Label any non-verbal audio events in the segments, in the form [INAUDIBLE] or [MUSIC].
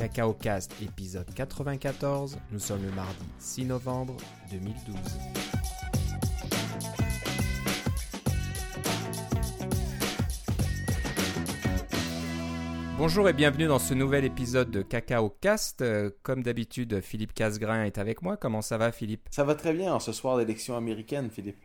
Cacao Cast épisode 94. Nous sommes le mardi 6 novembre 2012. Bonjour et bienvenue dans ce nouvel épisode de Cacao Cast. Euh, Comme d'habitude, Philippe Casgrain est avec moi. Comment ça va, Philippe? Ça va très bien en ce soir d'élection américaine, Philippe.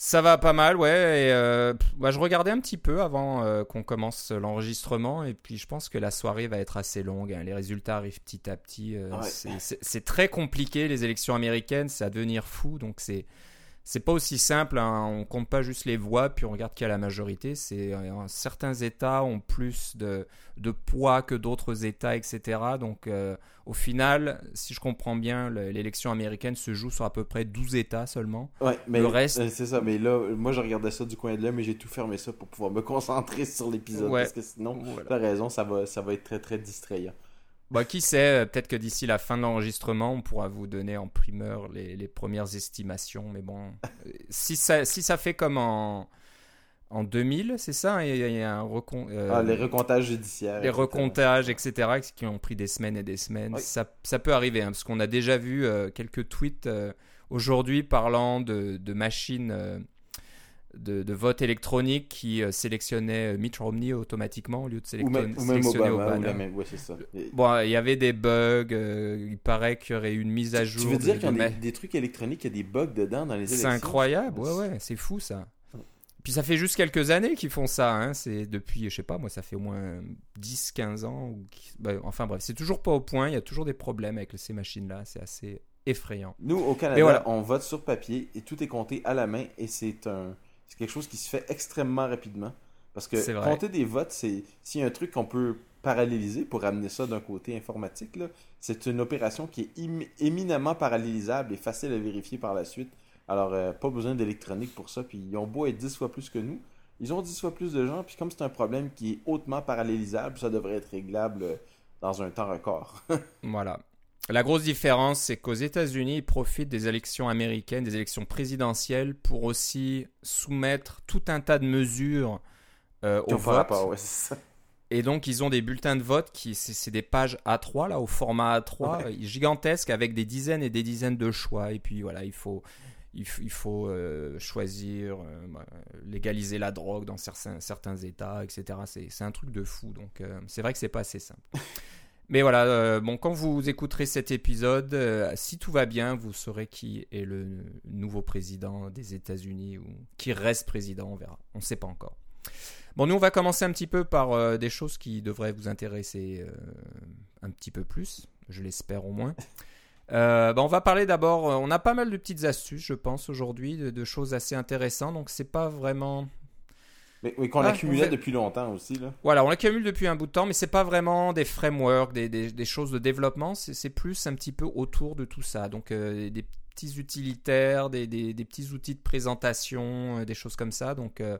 Ça va pas mal, ouais. Et, euh, bah, je regardais un petit peu avant euh, qu'on commence l'enregistrement et puis je pense que la soirée va être assez longue. hein. Les résultats arrivent petit à petit. euh, Ouais. c'est très compliqué les élections américaines, c'est à devenir fou. Donc c'est c'est pas aussi simple. hein. On compte pas juste les voix puis on regarde qui a la majorité. C'est euh, certains États ont plus de, de poids que d'autres États, etc. Donc euh, au final, si je comprends bien, le- l'élection américaine se joue sur à peu près 12 États seulement. Ouais, mais Le reste- euh, c'est ça. Mais là, moi, je regardais ça du coin de là, mais j'ai tout fermé ça pour pouvoir me [LAUGHS] concentrer sur l'épisode. Ouais. Parce que sinon, Voilà. t'as raison, ça va, ça va être très, très distrayant. Bah, qui sait, euh, peut-être que d'ici la fin de l'enregistrement, on pourra vous donner en primeur les, les premières estimations. Mais bon, euh, si ça, si ça fait comme en, en 2000, c'est ça Il y a- il y a un recon- euh, Ah, les recomptages judiciaires. les etc. recomptages, etc., qui ont pris des semaines et des semaines. Oui. Ça, ça peut arriver, hein, parce qu'on a déjà vu euh, quelques tweets euh, aujourd'hui parlant de, de machines de, de vote électronique qui euh, sélectionnaient euh, Mitt Romney automatiquement au lieu de sélectionner, ou même sélectionner Obama. ou Obama. la même- Ouais, c'est ça. Et- Bon, il y avait des bugs. euh, il paraît qu'il y aurait eu une mise à jour. Tu veux dire qu'il y a des, des trucs électroniques, il y a des bugs dedans dans les C'est élections? incroyable, ouais, ouais, c'est fou ça. Puis ça fait juste quelques années qu'ils font ça. Hein. C'est depuis, je sais pas, moi, ça fait au moins 10-15 ans. Ou... qui- bah, enfin bref, c'est toujours pas au point. Il y a toujours des problèmes avec ces machines-là. C'est assez effrayant. Nous, au Canada, voilà. on vote sur papier et tout est compté à la main et c'est un c'est quelque chose qui se fait extrêmement rapidement. Parce que compter des votes, c'est s'il y a un truc qu'on peut paralléliser pour amener ça d'un côté informatique, c'est une opération qui est éminemment parallélisable et facile à vérifier par la suite. Alors, euh, pas besoin d'électronique pour ça. Puis ils ont beau être 10 fois plus que nous. Ils ont 10 fois plus de gens. Puis comme c'est un problème qui est hautement parallélisable, ça devrait être réglable euh, dans un temps record. [LAUGHS] Voilà. La grosse différence, c'est qu'aux États-Unis, ils profitent des élections américaines, des élections présidentielles, pour aussi soumettre tout un tas de mesures euh, au pas vote. ouais. Et donc, ils ont des bulletins de vote qui, c'est des pages A3, là, au format A3, euh, gigantesques, avec des dizaines et des dizaines de choix. Et puis, voilà, il faut, il faut, il faut, euh, choisir, euh, bah, légaliser la drogue dans certains, certains États, etc. C'est un truc de fou. Donc, c'est vrai que c'est pas assez simple. [LAUGHS] Mais voilà, euh, bon, quand vous écouterez cet épisode, euh, si tout va bien, vous saurez qui est le nouveau président des États-Unis ou qui reste président, on verra. On ne sait pas encore. Bon, nous, on va commencer un petit peu par euh, des choses qui devraient vous intéresser un petit peu plus, je l'espère au moins. Bah, on va parler d'abord, on a pas mal de petites astuces, je pense, aujourd'hui, de, de choses assez intéressantes, donc c'est pas vraiment... Mais, mais qu'on Ah, accumulait fait- depuis longtemps aussi, là. Voilà, on l'accumule depuis un bout de temps, mais c'est pas vraiment des frameworks, des, des- des choses de développement, c'est plus un petit peu autour de tout ça. Donc euh, des petits utilitaires, des, des- des petits outils de présentation, euh, des choses comme ça. Donc euh,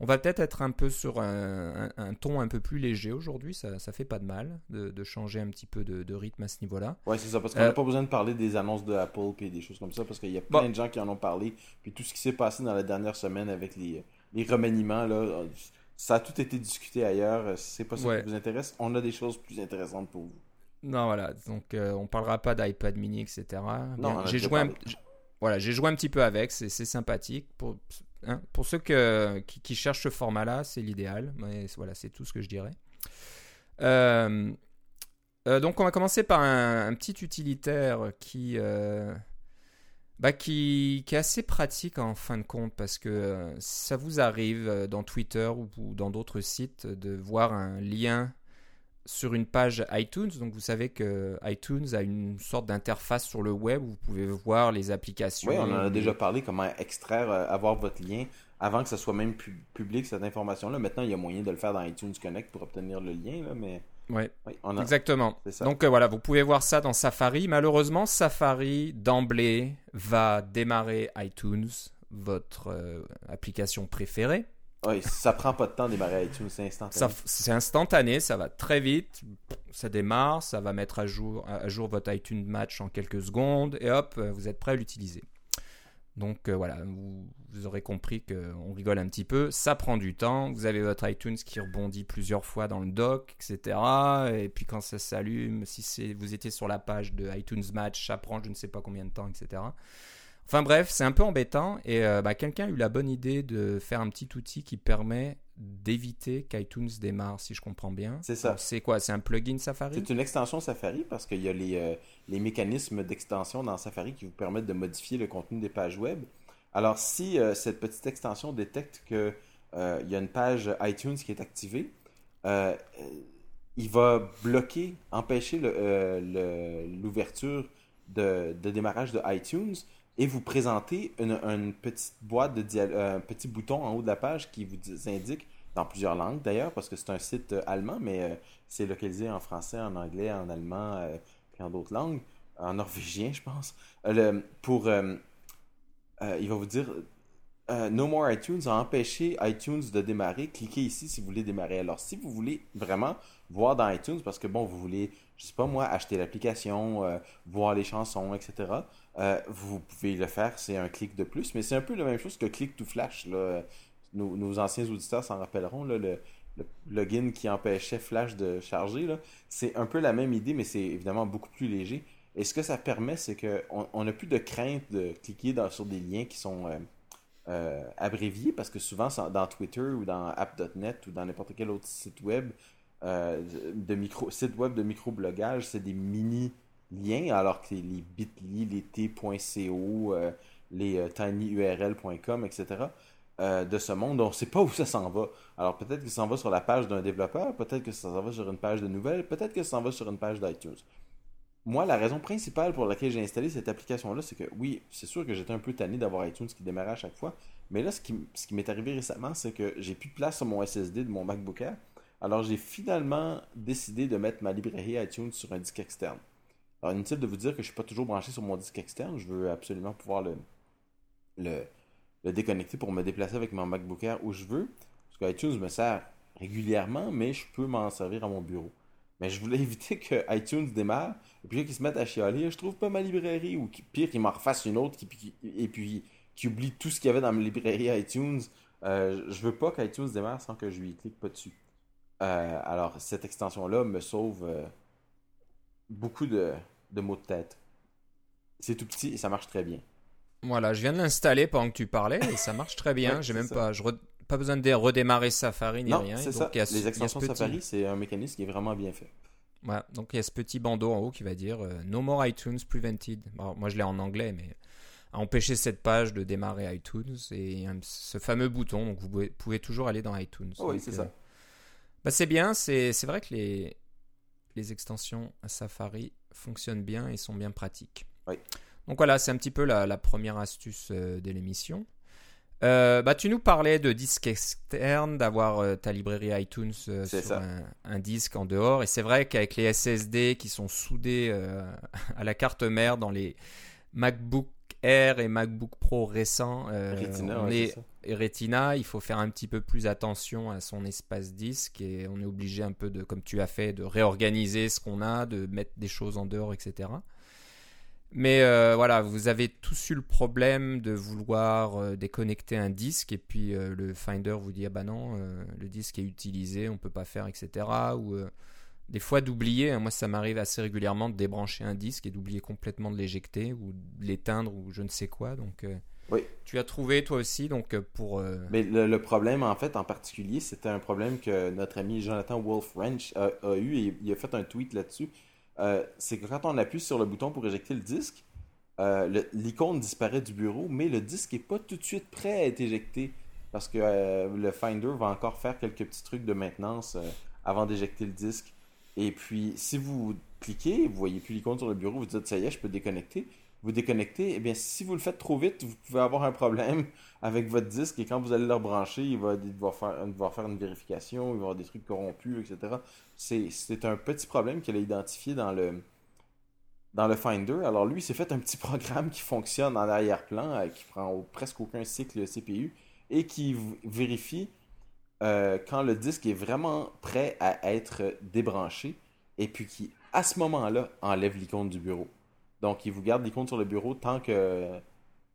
on va peut-être être un peu sur un, un- un ton un peu plus léger aujourd'hui, ça, ça fait pas de mal de, de changer un petit peu de, de rythme à ce niveau-là. Ouais, c'est ça, parce qu'on n'a pas besoin de parler des annonces de Apple et des choses comme ça, parce qu'il y a Bon. plein de gens qui en ont parlé, puis tout ce qui s'est passé dans la dernière semaine avec les, les remaniements, là, ça a tout été discuté ailleurs. Si c'est pas ça Ouais. qui vous intéresse, on a des choses plus intéressantes pour vous. Non, voilà. Donc, euh, on parlera pas d'iPad mini, etc. Non, j'ai joué, un, voilà, j'ai joué un petit peu avec. C'est sympathique. Pour, hein, pour ceux que, qui, qui cherchent ce format-là, c'est l'idéal. Mais voilà, c'est tout ce que je dirais. Euh, euh, donc, on va commencer par un, un petit utilitaire qui, euh, bah, qui, qui est assez pratique en fin de compte parce que euh, ça vous arrive euh, dans Twitter ou, ou dans d'autres sites de voir un lien sur une page iTunes. Donc vous savez que iTunes a une sorte d'interface sur le web où vous pouvez voir les applications. Oui, on en a déjà parlé, comment extraire, euh, avoir votre lien avant que ça soit même pu- public, cette information-là. Maintenant, il y a moyen de le faire dans iTunes Connect pour obtenir le lien, là, mais Ouais, oui, on a... exactement. Donc euh, voilà, vous pouvez voir ça dans Safari. Malheureusement, Safari d'emblée va démarrer iTunes, votre euh, application préférée. Ouais, ça prend pas de temps de démarrer iTunes, c'est instantané. C'est instantané, ça va très vite. Ça démarre, ça va mettre à jour, à jour votre iTunes Match en quelques secondes et hop, euh, vous êtes prêt à l'utiliser. Donc euh, voilà, vous, vous, aurez compris qu'on rigole un petit peu. Ça prend du temps. Vous avez votre iTunes qui rebondit plusieurs fois dans le dock, etc. Et puis quand ça s'allume, si vous étiez sur la page de iTunes Match, ça prend je ne sais pas combien de temps, etc. Enfin bref, c'est un peu embêtant. Et euh, bah, quelqu'un a eu la bonne idée de faire un petit outil qui permet d'éviter qu'iTunes démarre, si je comprends bien. C'est ça. C'est quoi? C'est un plugin Safari? C'est une extension Safari parce qu'il y a les, euh, les mécanismes d'extension dans Safari qui vous permettent de modifier le contenu des pages web. Alors, si euh, cette petite extension détecte qu'il y a une page iTunes qui est activée, il va bloquer, empêcher l'ouverture de, de, démarrage de iTunes et vous présenter une, petite boîte de un petit bouton en haut de la page qui vous indique dans plusieurs langues d'ailleurs, parce que c'est un site euh, allemand, mais euh, c'est localisé en français, en anglais, en allemand, euh, et en d'autres langues, en norvégien, je pense. pour, il va vous dire, No More iTunes a empêché iTunes de démarrer. Cliquez ici si vous voulez démarrer. Alors, si vous voulez vraiment voir dans iTunes, parce que bon, vous voulez, je sais pas moi, acheter l'application, voir les chansons, etc. vous pouvez le faire, c'est un clic de plus, mais c'est un peu la même chose que Click to Flash. Nos, anciens auditeurs s'en rappelleront, le, le, plugin qui empêchait Flash de charger. C'est un peu la même idée, mais c'est évidemment beaucoup plus léger. Et ce que ça permet, c'est qu'on n'a plus de crainte de cliquer sur des liens qui sont euh, euh, abréviés, parce que souvent, dans Twitter ou dans app.net ou dans n'importe quel autre site web, euh, de micro, site web de microblogage, c'est des mini liens, alors que les, bit.ly, les t.co, les tinyurl.com, etc., euh, de ce monde. On ne sait pas où ça s'en va. Alors peut-être que ça s'en va sur la page d'un développeur, peut-être que ça s'en va sur une page de nouvelles, peut-être que ça s'en va sur une page d'iTunes. Moi, la raison principale pour laquelle j'ai installé cette application-là, c'est que oui, c'est sûr que j'étais un peu tanné d'avoir iTunes qui démarrait à chaque fois. Mais là, ce qui, m'est arrivé récemment, c'est que j'ai plus de place sur mon SSD de mon MacBook Air. Alors j'ai finalement décidé de mettre ma librairie iTunes sur un disque externe. Alors inutile de vous dire que je ne suis pas toujours branché sur mon disque externe. Je veux absolument pouvoir le, le, le déconnecter pour me déplacer avec mon MacBook Air où je veux. Parce que iTunes me sert régulièrement, mais je peux m'en servir à mon bureau. Mais je voulais [LAUGHS] éviter que iTunes démarre et puis qu'ils se mettent à chialer. Je trouve pas ma librairie ou pire qu'ils m'en refassent une autre et puis qui oublie tout ce qu'il y avait dans ma librairie iTunes. Euh, je veux pas qu'iTunes démarre sans que je lui clique pas dessus. Euh, alors, cette extension-là me sauve euh, beaucoup de, de mots de tête. C'est tout petit et ça marche très bien. Voilà, je viens de l'installer pendant que tu parlais et ça marche très bien. [LAUGHS] J'ai même pas, je pas besoin de redémarrer Safari ni rien. c'est ça. Les extensions Safari, c'est un mécanisme qui est vraiment bien fait. Voilà, donc il y a ce petit bandeau en haut qui va dire euh, No more iTunes prevented. moi je l'ai en anglais, mais à empêcher cette page de démarrer iTunes et ce fameux bouton, donc vous pouvez, toujours aller dans iTunes. Oh oui, c'est ça. Euh, bah, c'est bien, c'est vrai que les, les extensions Safari fonctionnent bien et sont bien pratiques. Oui. Donc voilà, c'est un petit peu la, première astuce euh, de l'émission. Euh, bah, tu nous parlais de disque externe, d'avoir euh, ta librairie iTunes sur un, disque en dehors. Et c'est vrai qu'avec les SSD qui sont soudés [LAUGHS] à la carte mère dans les MacBook Air et MacBook Pro récents, Retina, et Retina, il faut faire un petit peu plus attention à son espace disque et on est obligé un peu de, comme tu as fait, de réorganiser ce qu'on a, de mettre des choses en dehors, etc. Mais euh, voilà, vous avez tous eu le problème de vouloir euh, déconnecter un disque et puis euh, le Finder vous dit ah bah non, le disque est utilisé, on peut pas faire, etc. Ou des fois d'oublier, hein, moi ça m'arrive assez régulièrement de débrancher un disque et d'oublier complètement de l'éjecter ou de l'éteindre ou je ne sais quoi. Donc oui. tu as trouvé toi aussi donc pour. Mais le, problème en fait en particulier, c'était un problème que notre ami Jonathan Wolf Wrench a, a eu et il a fait un tweet là-dessus euh, c'est que quand on appuie sur le bouton pour éjecter le disque, euh, l'icône disparaît du bureau, mais le disque n'est pas tout de suite prêt à être éjecté parce que euh, le Finder va encore faire quelques petits trucs de maintenance avant d'éjecter le disque. Et puis, si vous cliquez, vous voyez plus l'icône sur le bureau, vous dites ça y est, je peux déconnecter vous déconnectez, eh bien, si vous le faites trop vite, vous pouvez avoir un problème [LAUGHS] avec votre disque et quand vous allez le rebrancher, il va devoir faire, une vérification, il va y avoir des trucs corrompus, etc. C'est un petit problème qu'il a identifié dans le, dans le Finder. Alors lui, s'est fait un petit [LAUGHS] programme qui fonctionne en arrière-plan, euh, qui prend presque aucun cycle CPU et qui vérifie euh, quand le disque est vraiment prêt à être débranché et puis qui, à ce moment-là, enlève l'icône du bureau. Donc, il vous garde l'icône sur le bureau tant que,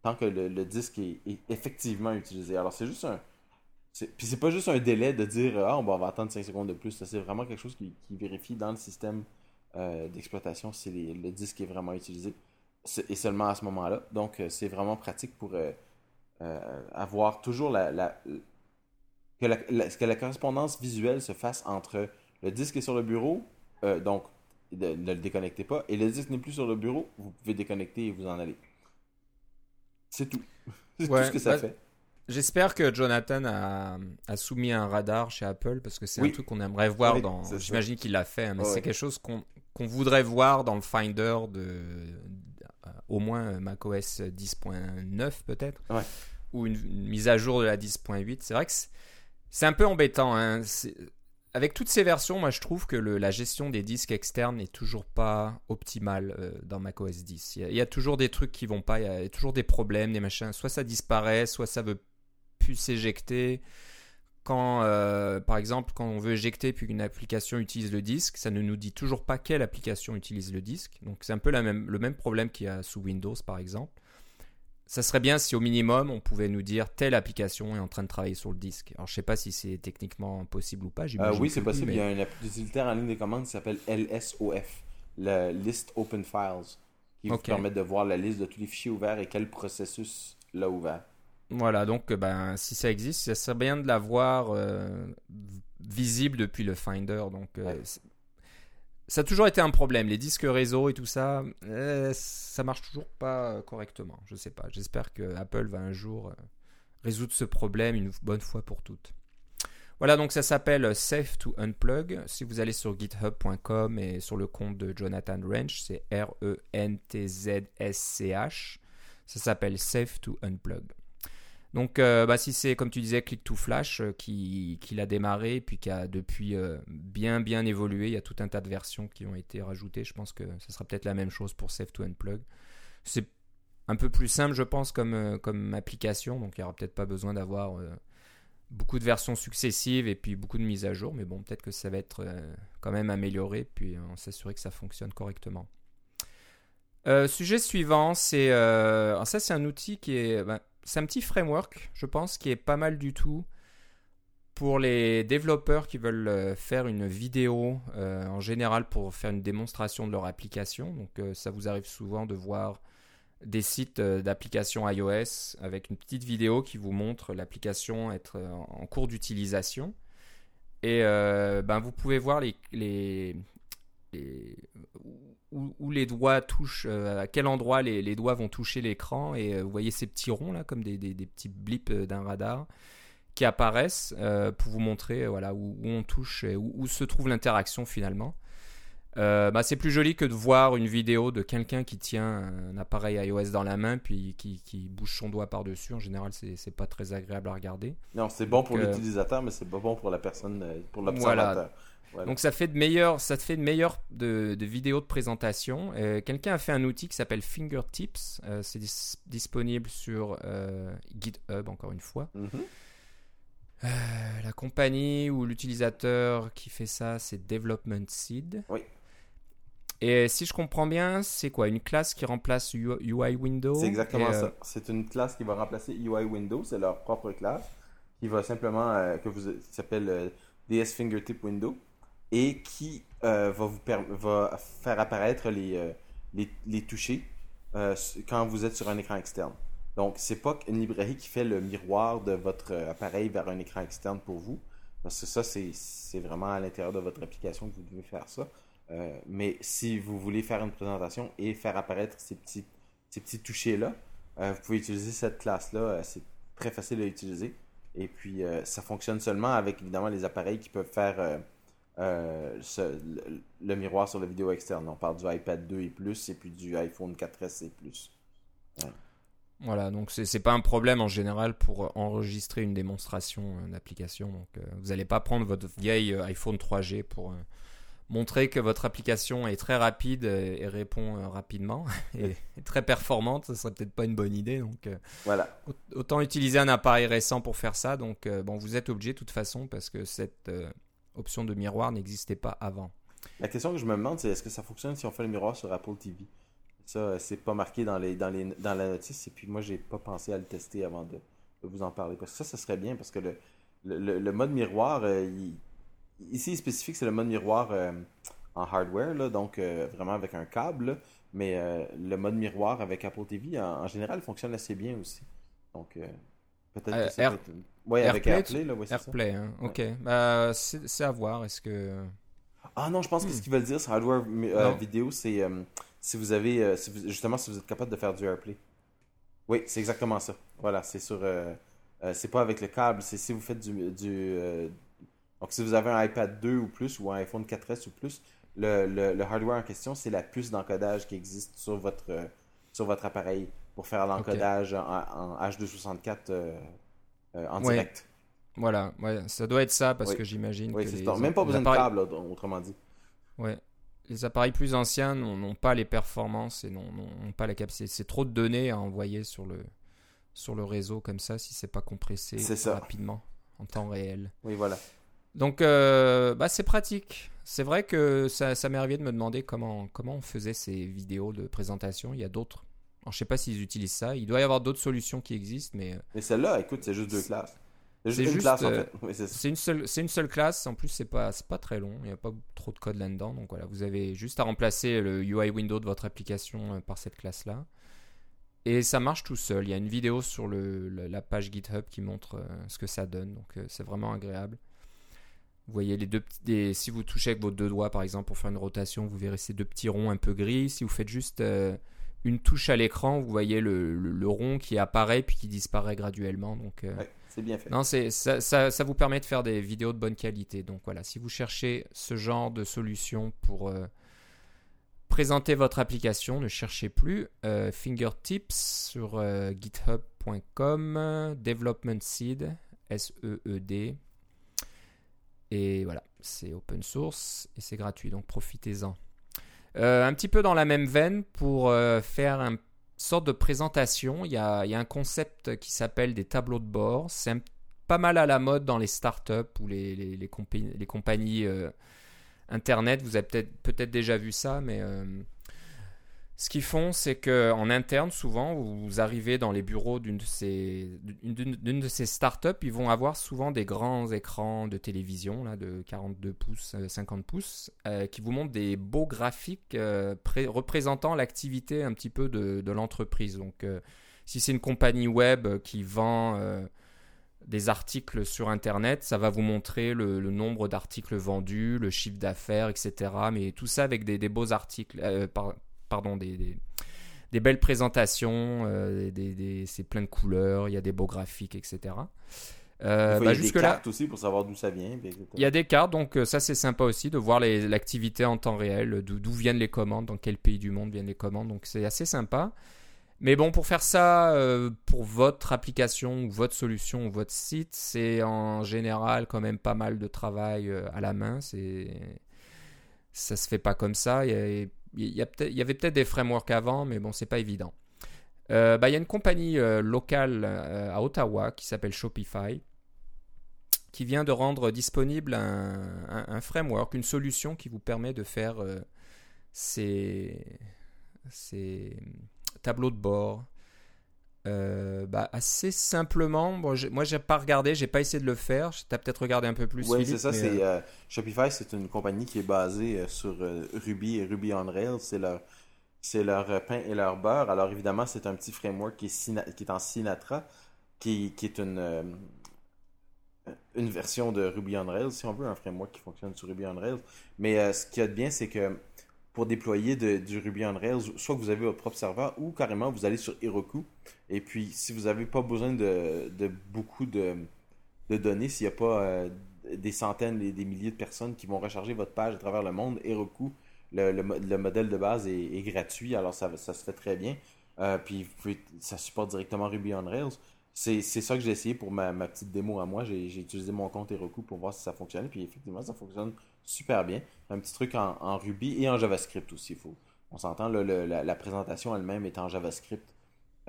tant que le, disque est, effectivement utilisé. Alors, c'est juste un. Puis c'est pas juste un délai de dire Ah, on va attendre 5 secondes de plus. C'est vraiment quelque chose qui, vérifie dans le système euh, d'exploitation si le disque est vraiment utilisé. Et seulement à ce moment-là. Donc, euh, c'est vraiment pratique pour euh, avoir toujours la, que, la, que la correspondance visuelle se fasse entre le disque est sur le bureau, donc ne le déconnectez pas, et le disque n'est plus sur le bureau, vous pouvez déconnecter et vous en aller. C'est tout. [LAUGHS] C'est tout ce que ça bah, fait. J'espère que Jonathan a, a, soumis un radar chez Apple parce que c'est un truc qu'on aimerait voir dans. J'imagine qu'il l'a fait, hein, mais c'est quelque chose qu'on voudrait voir dans le Finder de, euh, au moins macOS 10.9 peut-être, ou une, mise à jour de la 10.8. C'est vrai que c'est un peu embêtant. Hein avec toutes ces versions, moi je trouve que la gestion des disques externes n'est toujours pas optimale euh, dans macOS 10. Il y, a, toujours des trucs qui vont pas, il y, a, toujours des problèmes, des machins. Soit ça disparaît, soit ça veut plus s'éjecter. Quand, euh, par exemple, quand on veut éjecter puis qu'une application utilise le disque, ça ne nous dit toujours pas quelle application utilise le disque. Donc c'est un peu le même problème qu'il y a sous Windows, par exemple ça serait bien si au minimum on pouvait nous dire telle application est en train de travailler sur le disque. Alors je sais pas si c'est techniquement possible ou pas. Euh, oui, c'est possible. Il y a un utilitaire en ligne de commande qui s'appelle LSOF, le List Open Files, qui vous permet de voir la liste de tous les fichiers ouverts et quel processus l'a ouvert. Voilà, donc euh, ben, si ça existe, ça serait bien de l'avoir euh, visible depuis le Finder. Donc ça a toujours été un problème. Les disques réseau et tout ça, euh, ça marche toujours pas correctement. Je sais pas. J'espère que Apple va un jour euh, résoudre ce problème une bonne fois pour toutes. Voilà, donc ça s'appelle Safe to Unplug. Si vous allez sur github.com et sur le compte de Jonathan Wrench, c'est R-E-N-T-Z-S-C-H. Ça s'appelle Safe to Unplug. Donc, euh, bah, si c'est comme tu disais, Click to Flash euh, qui, qui l'a démarré, puis qui a depuis euh, bien bien évolué, il y a tout un tas de versions qui ont été rajoutées. Je pense que ce sera peut-être la même chose pour Save to Unplug. C'est un peu plus simple, je pense, comme, application, donc il n'y aura peut-être pas besoin d'avoir beaucoup de versions successives et puis beaucoup de mises à jour, mais bon, peut-être que ça va être quand même amélioré, puis on s'assurer que ça fonctionne correctement. sujet suivant, c'est ça c'est un outil qui est ben, c'est un petit framework, je pense, qui est pas mal du tout pour les développeurs qui veulent euh, faire une vidéo euh, en général pour faire une démonstration de leur application. Donc euh, ça vous arrive souvent de voir des sites d'applications iOS avec une petite vidéo qui vous montre l'application être en cours d'utilisation. Et ben, vous pouvez voir les, les, où, les doigts touchent, euh, à quel endroit les, doigts vont toucher l'écran. Et euh, vous voyez ces petits ronds là, comme des, petits blips euh, d'un radar qui apparaissent pour vous montrer voilà, où, on touche et où, se trouve l'interaction finalement. bah, c'est plus joli que de voir une vidéo de quelqu'un qui tient un appareil iOS dans la main puis qui, bouge son doigt par-dessus. En général, c'est pas très agréable à regarder. Non, c'est bon pour l'utilisateur, mais c'est pas bon pour la personne, pour l'observateur. Voilà. Donc ça fait de meilleures, ça fait de meilleures de, vidéos de présentation. Euh, quelqu'un a fait un outil qui s'appelle Fingertips. Euh, c'est disponible sur euh, GitHub encore une fois. Mhm. la compagnie ou l'utilisateur qui fait ça, c'est Development Seed. Oui. Et si je comprends bien, c'est quoi? Une classe qui remplace UI Window C'est exactement ça. C'est une classe qui va remplacer UI Window. C'est leur propre classe qui va simplement que vous s'appelle DS Fingertip Window et qui euh, va vous va faire apparaître les, euh, les, les, toucher euh, quand vous êtes sur un écran externe. Donc, c'est pas une librairie qui fait le miroir de votre appareil vers un écran externe pour vous. Parce que ça, c'est vraiment à l'intérieur de votre application que vous devez faire ça. mais si vous voulez faire une présentation et faire apparaître ces petits, ces petits touchés-là, vous pouvez utiliser cette classe-là. c'est très facile à utiliser. Et puis, ça fonctionne seulement avec, évidemment, les appareils qui peuvent faire euh, le, miroir sur la vidéo externe. On parle du iPad 2 et plus, et puis du iPhone 4S et plus. Voilà, donc c'est pas un problème en général pour enregistrer une démonstration d'application. Donc euh, vous n'allez pas prendre votre vieille euh, iPhone 3G pour montrer que votre application est très rapide et répond rapidement [LAUGHS] et, [LAUGHS] très performante. Ce serait peut-être pas une bonne idée. Donc voilà. Autant utiliser un appareil récent pour faire ça. Donc bon, vous êtes obligé de toute façon parce que cette option de miroir n'existait pas avant. La question que je me demande, c'est est-ce que ça fonctionne si on fait le miroir sur Apple TV Ça, c'est pas marqué dans, les, dans, les, dans la notice. Et puis moi, j'ai pas pensé à le tester avant de, vous en parler. Parce que ça, ça serait bien parce que le, le, mode miroir, ici, il spécifique, c'est le mode miroir en hardware, là, donc vraiment avec un câble. mais le mode miroir avec Apple TV, en, en, général, fonctionne assez bien aussi. Donc, Peut-être que Air... Ouais, avec Airplay, là, ouais, Airplay, hein. ok. Bah, c'est à voir. Est-ce que. Ah non, je pense que ce hmm. qu'ils veulent dire sur hardware euh, vidéo, c'est euh, si vous avez. Euh, justement, si vous êtes capable de faire du Airplay. Oui, c'est exactement ça. Voilà, c'est sur. c'est pas avec le câble, c'est si vous faites du. du donc, si vous avez un iPad 2 ou plus ou un iPhone 4S ou plus, le, le, hardware en question, c'est la puce d'encodage qui existe sur votre, sur votre appareil pour faire l'encodage en, H264 euh, euh, en direct. Voilà, ouais, ça doit être ça parce que j'imagine que les, même pas besoin de câble autrement dit. Ouais. Les appareils plus anciens n'ont pas les performances et n'ont pas la capacité. C'est trop de données à envoyer sur le sur le réseau comme ça si c'est pas compressé rapidement en temps réel. Oui, voilà. Donc, euh, bah, c'est pratique. C'est vrai que ça, ça m'est arrivé de me demander comment, comment on faisait ces vidéos de présentation. Il y a d'autres je je sais pas s'ils utilisent ça. Il doit y avoir d'autres solutions qui existent, mais. Euh, mais celle-là, écoute, c'est juste deux classes. C'est juste, une classe, en euh, fait. [LAUGHS] c'est une seule, c'est une seule classe. En plus, c'est pas, pas très long. Il n'y a pas trop de code là-dedans. Donc voilà, vous avez juste à remplacer le UI window de votre application euh, par cette classe-là. Et ça marche tout seul. Il y a une vidéo sur le, la page GitHub qui montre ce que ça donne. Donc c'est vraiment agréable. Vous voyez les deux petits. si vous touchez avec vos deux doigts, par exemple, pour faire une rotation, vous verrez ces deux petits ronds un peu gris. Si vous faites juste une touche à l'écran, vous voyez le, rond qui apparaît puis qui disparaît graduellement. Donc, euh, c'est bien fait. Non, c'est, ça, ça, vous permet de faire des vidéos de bonne qualité. Donc voilà, si vous cherchez ce genre de solution pour euh, présenter votre application, ne cherchez plus. Euh, fingertips sur github.com, Development Seed, S-E-E-D. Et voilà, c'est open source et c'est gratuit, donc profitez-en. Euh, un petit peu dans la même veine, pour euh, faire une sorte de présentation, il y a, un concept qui s'appelle des tableaux de bord. C'est pas mal à la mode dans les startups ou les, les, compagnies, euh, Internet. Vous avez peut-être peut déjà vu ça, mais ce qu'ils font, c'est qu'en interne, souvent, vous arrivez dans les bureaux d'une de ces, de ces startups, ils vont avoir souvent des grands écrans de télévision, là, de 42 pouces, 50 euh, pouces, euh, qui vous montrent des beaux graphiques euh, représentant l'activité un petit peu de, l'entreprise. Donc, si c'est une compagnie web qui vend des articles sur Internet, ça va vous montrer le, nombre d'articles vendus, le chiffre d'affaires, etc. Mais tout ça avec des, des beaux articles, pardon, des, des, belles présentations, euh, des, c'est plein de couleurs, il y a des beaux graphiques, etc. Euh, bah, il y a des cartes aussi pour savoir d'où ça vient. Il y a des cartes, donc euh, ça c'est sympa aussi de voir l'activité en temps réel, d'où viennent les commandes, dans quel pays du monde viennent les commandes, donc c'est assez sympa. Mais bon, pour faire ça, pour votre application ou votre solution ou votre site, c'est en général quand même pas mal de travail à la main. C'est ça se fait pas comme ça. Il y, avait peut-être des frameworks avant, mais bon, c'est pas évident. Euh, bah, il y a une compagnie euh, locale euh, à Ottawa qui s'appelle Shopify qui vient de rendre disponible un, framework, une solution qui vous permet de faire ces, ces, tableaux de bord, euh, bah, assez simplement. Bon, moi, j'ai pas regardé, j'ai pas essayé de le faire. Tu as peut-être regardé un peu plus. Oui, c'est ça. C'est, euh, euh, Shopify, c'est une compagnie qui est basée sur Ruby et Ruby on Rails. C'est leur, c'est leur pain et leur beurre. Alors, évidemment, c'est un petit framework qui est, qui est en Sinatra, qui, qui est une, une version de Ruby on Rails, si on veut, un framework qui fonctionne sur Ruby on Rails. Mais ce qu'il y a de bien, c'est que pour déployer du Ruby on Rails, soit vous avez votre propre serveur ou carrément vous allez sur Heroku. Et puis, si vous n'avez pas besoin de, beaucoup de, données, s'il n'y a pas euh, des centaines et des milliers de personnes qui vont recharger votre page à travers le monde, Heroku, le, le, modèle de base est, gratuit, alors ça, se fait très bien. Euh, puis, ça supporte directement Ruby on Rails. C'est ça que j'ai essayé pour ma, petite démo à moi. J'ai utilisé mon compte Heroku pour voir si ça fonctionnait. Puis effectivement, ça fonctionne super bien. Un petit truc en, Ruby et en JavaScript aussi. Faut, on s'entend, la, présentation elle-même est en JavaScript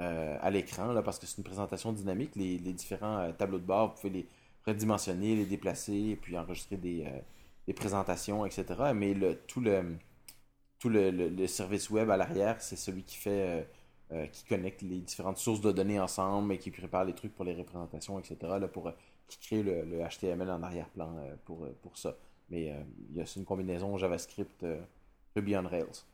euh, à l'écran, parce que c'est une présentation dynamique. Les, différents euh, tableaux de bord, vous pouvez les redimensionner, les déplacer, puis enregistrer des, euh, présentations, etc. Mais tout le service web à l'arrière, c'est celui qui fait qui connecte les différentes sources de données ensemble et qui prépare les trucs pour les représentations, etc. Là, pour qui crée le, le HTML en arrière-plan pour, pour ça. Mais il y a une combinaison JavaScript Ruby on Rails.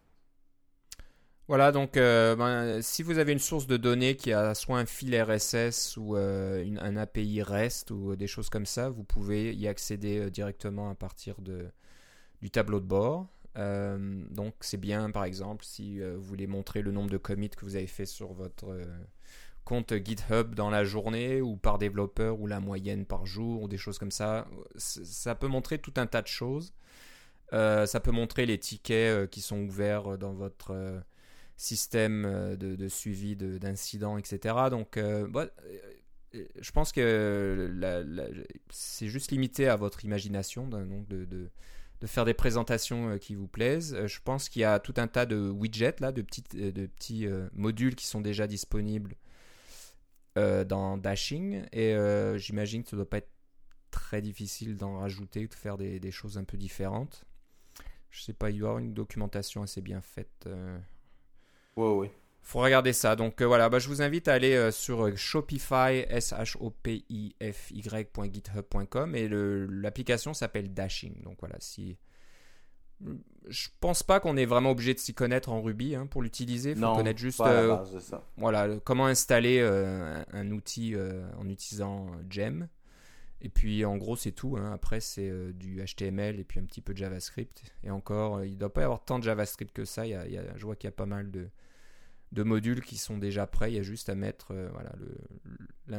Voilà, donc euh, ben, si vous avez une source de données qui a soit un fil RSS ou euh, un API REST ou des choses comme ça, vous pouvez y accéder euh, directement à partir de, du tableau de bord. donc c'est bien par exemple si vous voulez montrer le nombre de commits que vous avez fait sur votre compte GitHub dans la journée ou par développeur ou la moyenne par jour ou des choses comme ça. Ça peut montrer tout un tas de choses. ça peut montrer les tickets qui sont ouverts dans votre système euh, de, suivi d'incidents, etc. Donc, euh, bah, euh, je pense que c'est juste limité à votre imagination de, faire des présentations qui vous plaisent. Je pense qu'il y a tout un tas de widgets, là, de petits modules qui sont déjà disponibles dans Dashing. Et j'imagine que ça ne doit pas être très difficile d'en rajouter ou de faire des, des, choses un peu différentes. Je sais pas, il doit y avoir une documentation assez bien faite. Ouais, ouais. Faut regarder ça. Donc euh, voilà, bah, je vous invite à aller euh, sur euh, Shopify, s h o p i f y.github.com et l'application s'appelle Dashing. Donc voilà, si je pense pas qu'on est vraiment obligé de s'y connaître en Ruby hein, pour l'utiliser. Il faut connaître juste voilà comment installer un, outil en utilisant Gem. Et puis en gros c'est tout. Hein. Après c'est du HTML et puis un petit peu de JavaScript. Et encore, il ne doit pas y avoir tant de JavaScript que ça. Il y a, je vois qu'il y a pas mal de, de modules qui sont déjà prêts. Il y a juste à mettre euh, voilà,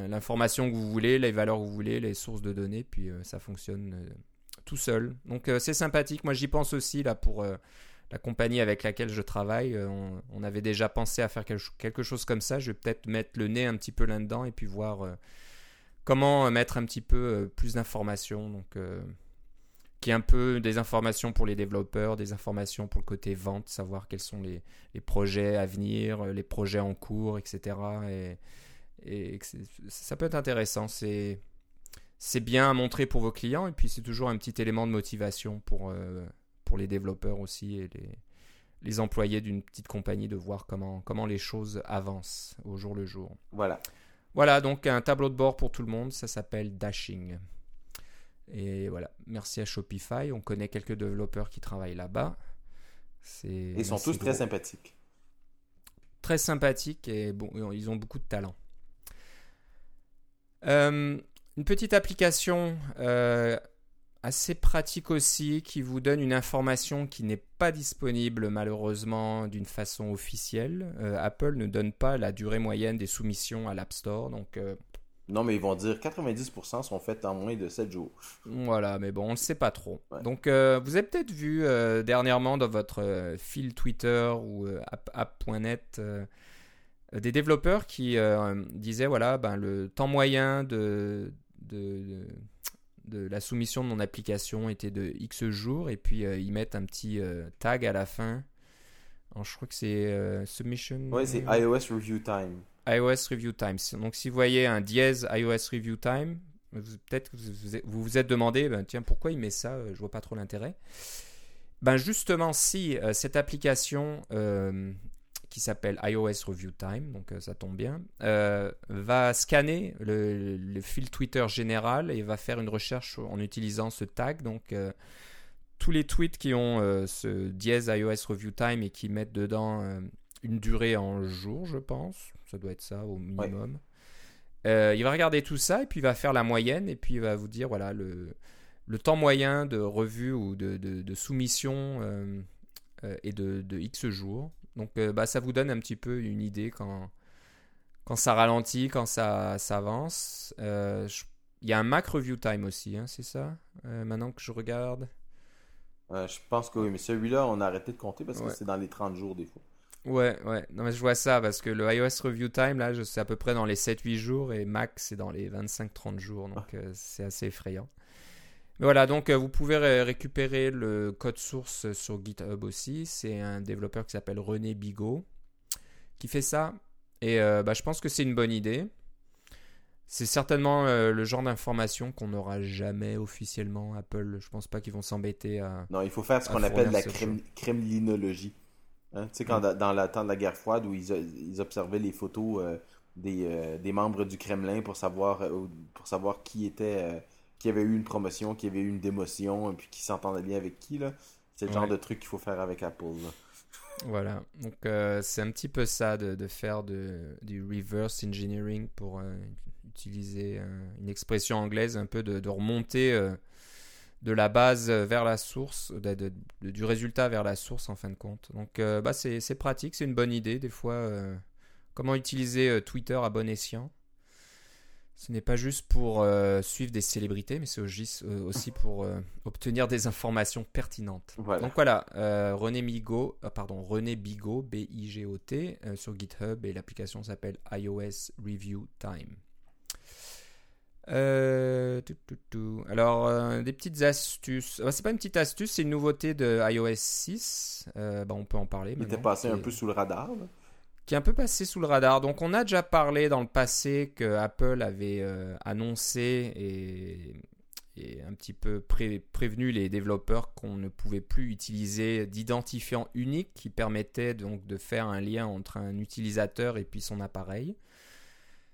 l'information que vous voulez, les valeurs que vous voulez, les sources de données, puis euh, ça fonctionne euh, tout seul. Donc c'est sympathique. Moi j'y pense aussi là pour la compagnie avec laquelle je travaille. On, avait déjà pensé à faire quelque chose comme ça. Je vais peut-être mettre le nez un petit peu là-dedans et puis voir comment mettre un petit peu plus d'informations. Donc qui est un peu des informations pour les développeurs, des informations pour le côté vente, savoir quels sont les, projets à venir, les projets en cours, etc. Et, ça peut être intéressant. C'est c'est bien à montrer pour vos clients et puis c'est toujours un petit élément de motivation pour, euh, pour les développeurs aussi et les, les employés d'une petite compagnie de voir comment, comment les choses avancent au jour le jour. Voilà. Voilà, donc un tableau de bord pour tout le monde, ça s'appelle Dashing. Et voilà, merci à Shopify. On connaît quelques développeurs qui travaillent là-bas. Ils sont tous très sympathiques. Très sympathiques et bon, ils ont beaucoup de talent. Euh, une petite application euh, assez pratique aussi qui vous donne une information qui n'est pas disponible malheureusement d'une façon officielle. Euh, Apple ne donne pas la durée moyenne des soumissions à l'App Store, donc non, mais ils vont dire 90% sont faits en moins de 7 jours. Voilà, mais bon, on ne sait pas trop. Donc, euh, vous avez peut-être vu euh, dernièrement dans votre euh, fil Twitter ou app.net des développeurs qui disaient voilà, ben, le temps moyen de, de, de, la soumission de mon application était de X jours, et puis ils mettent un petit tag à la fin. je crois que c'est Submission. Oui, c'est iOS Review Time iOS Review Time. Donc si vous voyez un dièse iOS Review Time, peut-être que vous vous êtes demandé, ben, tiens, pourquoi il met ça euh, Je vois pas trop l'intérêt. Ben justement, si euh, cette application euh, qui s'appelle iOS Review Time, donc ça tombe bien, va scanner le, fil Twitter général et va faire une recherche en utilisant ce tag. Donc tous les tweets qui ont ce dièse iOS Review Time et qui mettent dedans une durée en jours, je pense, ça doit être ça au minimum. Euh, il va regarder tout ça et puis il va faire la moyenne et puis il va vous dire voilà le, temps moyen de revue ou de, soumission euh, euh, de, de, X jours. Donc bah, ça vous donne un petit peu une idée quand, quand ça ralentit, quand ça, ça avance. Il y a un Mac Review Time aussi, hein, c'est ça Maintenant que je regarde? je pense que oui, mais celui-là, on a arrêté de compter parce que c'est dans les 30 jours des fois. Ouais, ouais. Non, mais je vois ça parce que le iOS Review Time, là, c'est à peu près dans les 7-8 jours et Mac, c'est dans les 25-30 jours. Donc, euh, c'est assez effrayant. Mais voilà, donc euh, vous pouvez récupérer le code source sur GitHub aussi. C'est un développeur qui s'appelle René Bigot qui fait ça. Et euh, bah, je pense que c'est une bonne idée. C'est certainement euh, le genre d'information qu'on n'aura jamais officiellement. Apple, je pense pas qu'ils vont s'embêter à. Non, il faut faire ce qu'on appelle la kremlinologie. Hein, tu sais, quand mm. dans le temps de la guerre froide, où ils, observaient les photos euh, des, des, membres du Kremlin pour savoir, pour savoir qui était qui avait eu une promotion, qui avait eu une démotion, et puis qui s'entendait bien avec qui, là. C'est le genre de truc qu'il faut faire avec Apple, Voilà, donc euh, c'est un petit peu ça de, faire de, du reverse engineering pour euh, utiliser euh, une expression anglaise, un peu de, remonter de la base vers la source, du résultat vers la source en fin de compte. Donc bah, c'est pratique, c'est une bonne idée des fois. comment utiliser Twitter à bon escient ce n'est pas juste pour euh, suivre des célébrités, mais c'est aussi, euh, pour euh, obtenir des informations pertinentes. Donc voilà, René Bigot, pardon, René Bigot, B-I-G-O-T, sur GitHub et l'application s'appelle iOS Review Time. Alors, des petites astuces. c'est pas une petite astuce, c'est une nouveauté de iOS 6. Bah, on peut en parler. Il était passé un peu sous le radar. Là qui est un peu passé sous le radar. Donc on a déjà parlé dans le passé que Apple avait euh, annoncé et, un petit peu prévenu les développeurs qu'on ne pouvait plus utiliser d'identifiant unique qui permettait donc de faire un lien entre un utilisateur et puis son appareil.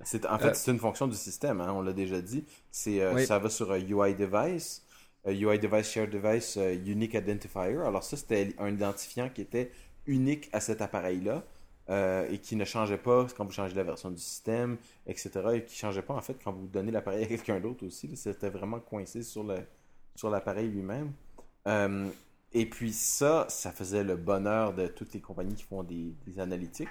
C'est, en fait, euh, c'est une fonction du système, hein, on l'a déjà dit. C'est, euh, Ça va sur un UI device, UI device, shared device, unique identifier. Alors ça, c'était un identifiant qui était unique à cet appareil-là. Euh, et qui ne changeait pas quand vous changez la version du système, etc. Et qui ne changeait pas en fait quand vous donnez l'appareil à quelqu'un d'autre aussi. C'était vraiment coincé sur le sur l'appareil lui-même. Euh, et puis ça, ça faisait le bonheur de toutes les compagnies qui font des, analytiques.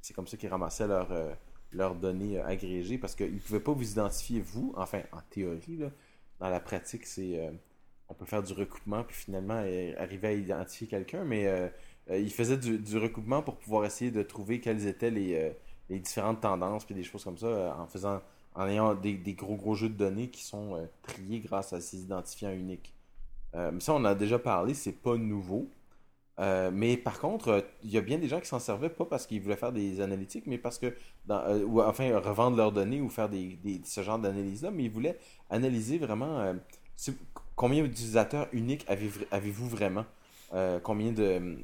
C'est comme ça qu'ils ramassaient euh, leurs données agrégées parce qu'ils ne pouvaient pas vous identifier vous, enfin en théorie. Dans la pratique, c'est on peut faire du recoupement puis finalement arriver à identifier quelqu'un, mais il faisait du, recoupement pour pouvoir essayer de trouver quelles étaient les, euh, différentes tendances puis des choses comme ça euh, en faisant en ayant des, gros gros jeux de données qui sont triés grâce à ces identifiants uniques. ça, on a déjà parlé, c'est pas nouveau. mais par contre, il y a bien des gens qui s'en servaient pas parce qu'ils voulaient faire des analytiques, mais parce que, ou enfin, revendre leurs données ou faire des, ce genre d'analyse-là, mais ils voulaient analyser vraiment combien d'utilisateurs uniques avez-vous vraiment, combien de,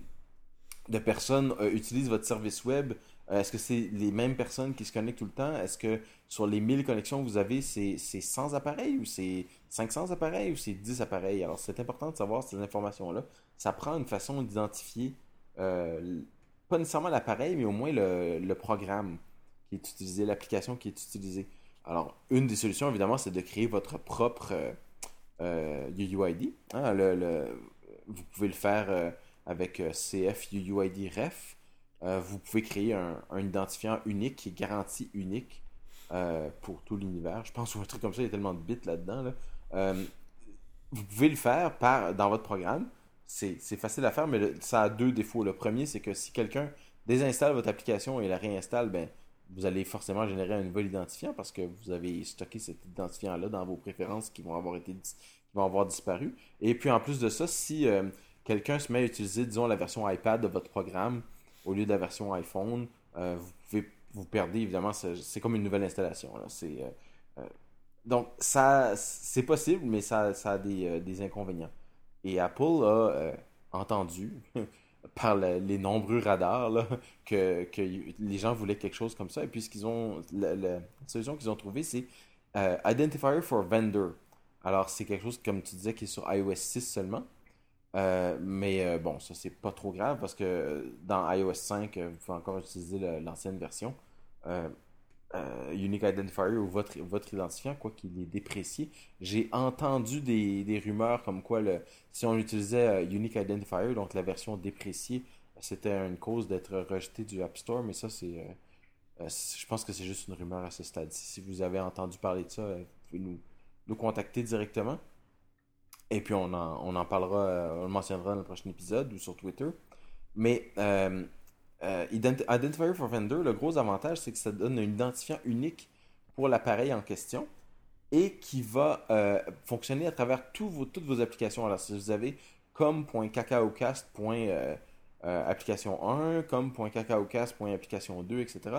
de personnes euh, utilisent votre service web? Euh, est-ce que c'est les mêmes personnes qui se connectent tout le temps? Est-ce que sur les 1000 connexions que vous avez, c'est 100 appareils ou c'est 500 appareils ou c'est 10 appareils? Alors, c'est important de savoir ces informations-là. Ça prend une façon d'identifier, euh, pas nécessairement l'appareil, mais au moins le, programme qui est utilisé, l'application qui est utilisée. Alors, une des solutions, évidemment, c'est de créer votre propre UUID. Hein, vous pouvez le faire avec euh, CFUUID ref, euh, vous pouvez créer un, identifiant unique qui est garanti unique euh, pour tout l'univers. Je pense [LAUGHS] qu'un truc comme ça, il y a tellement de bits là-dedans. vous pouvez le faire par, dans votre programme. C'est facile à faire, mais ça a deux défauts. Le premier, c'est que si quelqu'un désinstalle votre application et la réinstalle, ben, vous allez forcément générer un nouvel identifiant parce que vous avez stocké cet identifiant-là dans vos préférences qui vont avoir été qui vont avoir disparu. Et puis en plus de ça, si quelqu'un se met à utiliser, disons, la version iPad de votre programme au lieu de la version iPhone, euh, vous pouvez vous perdez évidemment, c'est comme une nouvelle installation. Euh, euh, donc, ça, c'est possible, mais ça, a des, inconvénients. Et Apple a entendu [LAUGHS] par les nombreux radars [LAUGHS] que, les gens voulaient quelque chose comme ça. Et puis, ce ont, la, solution qu'ils ont trouvée, c'est Identifier for Vendor. Alors, c'est quelque chose, comme tu disais, qui est sur iOS 6 seulement. Euh, mais euh, bon, ça c'est pas trop grave parce que dans iOS 5, euh, vous pouvez encore utiliser l'ancienne version. Unique Identifier ou votre, votre identifiant, quoi qu'il est déprécié. J'ai entendu des, rumeurs comme quoi le, si on utilisait Unique Identifier, donc la version dépréciée, c'était une cause d'être rejeté du App Store, mais ça c'est. je pense que c'est juste une rumeur à ce stade. Si vous avez entendu parler de ça, vous pouvez nous, nous contacter directement. Et puis on en, on en parlera, euh, on le mentionnera dans le prochain épisode ou sur Twitter. Mais euh, euh, Identifier for Vendor, le gros avantage, c'est que ça donne un identifiant unique pour l'appareil en question et qui va fonctionner à travers vos, toutes vos applications. Alors, si vous avez comme.cacaocast.application 1, comme.cacaocast.application 2, etc.,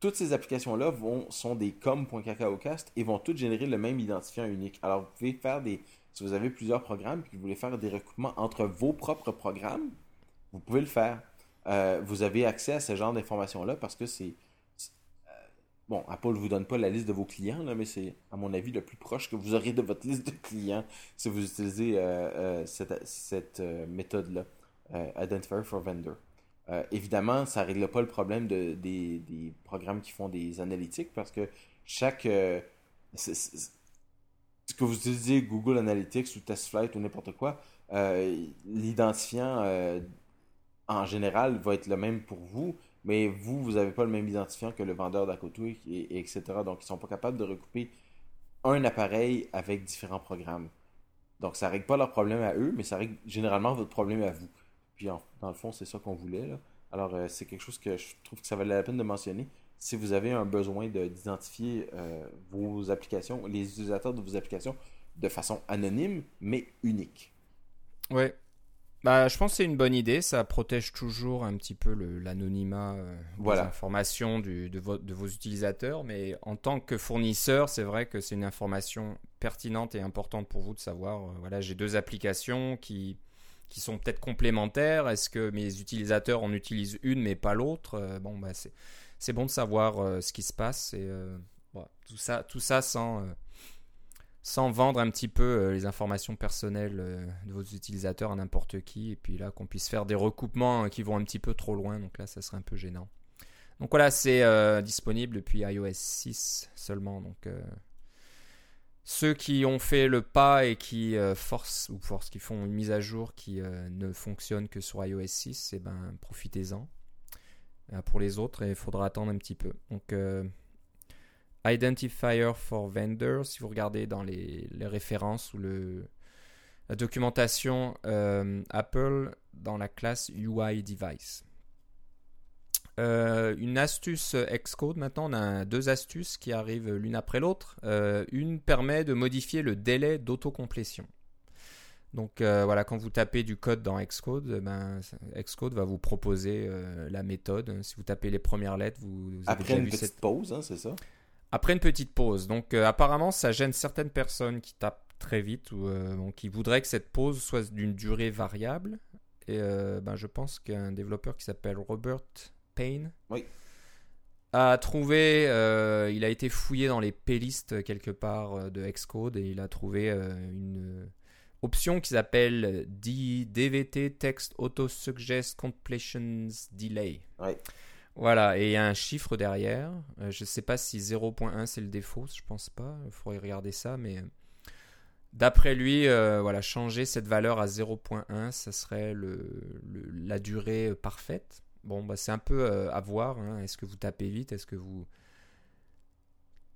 toutes ces applications-là sont des com.cacaocast et vont toutes générer le même identifiant unique. Alors, vous pouvez faire des. Si vous avez plusieurs programmes et que vous voulez faire des recoupements entre vos propres programmes, vous pouvez le faire. Euh, vous avez accès à ce genre d'informations-là parce que c'est. euh, Bon, Apple ne vous donne pas la liste de vos clients, mais c'est, à mon avis, le plus proche que vous aurez de votre liste de clients si vous utilisez euh, cette, cette, méthode-là, Identifier for Vendor. Euh, évidemment, ça ne règle pas le problème de, des, programmes qui font des analytiques parce que chaque. euh, c'est- c'est- ce que vous utilisez Google Analytics ou TestFlight ou n'importe quoi, euh, l'identifiant en général va être le même pour vous, mais vous, vous n'avez pas le même identifiant que le vendeur d'à côté, et, et etc. Donc, ils sont pas capables de recouper un appareil avec différents programmes. Donc, ça règle pas leur problème à eux, mais ça règle généralement votre problème à vous. Puis, en- dans le fond, c'est ça qu'on voulait. Là. Alors, euh, c'est quelque chose que je trouve que ça valait la peine de mentionner. Si vous avez un besoin de- d'identifier euh, vos applications, les utilisateurs de vos applications de façon anonyme, mais unique. Ouais. Bah, je pense que c'est une bonne idée. Ça protège toujours un petit peu l'anonymat euh, Voilà. des informations du- de, vo- de vos utilisateurs. Mais en tant que fournisseur, c'est vrai que c'est une information pertinente et importante pour vous de savoir. euh, voilà, j'ai deux applications qui, qui sont peut-être complémentaires. Est-ce que mes utilisateurs en utilisent une mais pas l'autre? Euh, Bon, bah, c'est bon de savoir euh, ce qui se passe. Et euh, tout ça, tout ça sans. sans vendre un petit peu les informations personnelles de vos utilisateurs à n'importe qui, et puis là qu'on puisse faire des recoupements euh, qui vont un petit peu trop loin, donc là ça serait un peu gênant. Donc voilà, c'est disponible depuis iOS 6 seulement, donc ceux qui ont fait le pas et qui euh, forcent, ou forcent, qui font une mise à jour qui euh, ne fonctionne que sur iOS 6, eh ben profitez-en. Euh, Pour les autres, il faudra attendre un petit peu. Donc Identifier for Vendor, si vous regardez dans les, références ou la documentation Apple dans la classe UI Device. Euh, une astuce Xcode, maintenant on a deux astuces qui arrivent l'une après l'autre. Euh, une permet de modifier le délai d'autocomplétion. Donc euh, voilà, quand vous tapez du code dans Xcode, eh ben, Xcode va vous proposer la méthode. Si vous tapez les premières lettres, vous, vous avez Après une petite cette pause, hein, c'est ça? après une petite pause. Donc apparemment, ça gêne certaines personnes qui tapent très vite ou bon, qui voudraient que cette pause soit d'une durée variable. Et ben, je pense qu'un développeur qui s'appelle Robert Payne Oui. a trouvé, euh, il a été fouillé dans les playlists quelque part euh, de Xcode et il a trouvé euh, une euh, option qui s'appelle DVT Text Auto Suggest Completions Delay. Voilà, et il y a un chiffre derrière. Euh, je ne sais pas si 0.1 c'est le défaut, je pense pas. Il faudrait regarder ça, mais euh, d'après lui, euh, voilà, changer cette valeur à 0.1, ça serait le, le- la durée euh, parfaite. Bon, bah, c'est un peu euh, à voir. hein. Est-ce que vous tapez vite? Est-ce que vous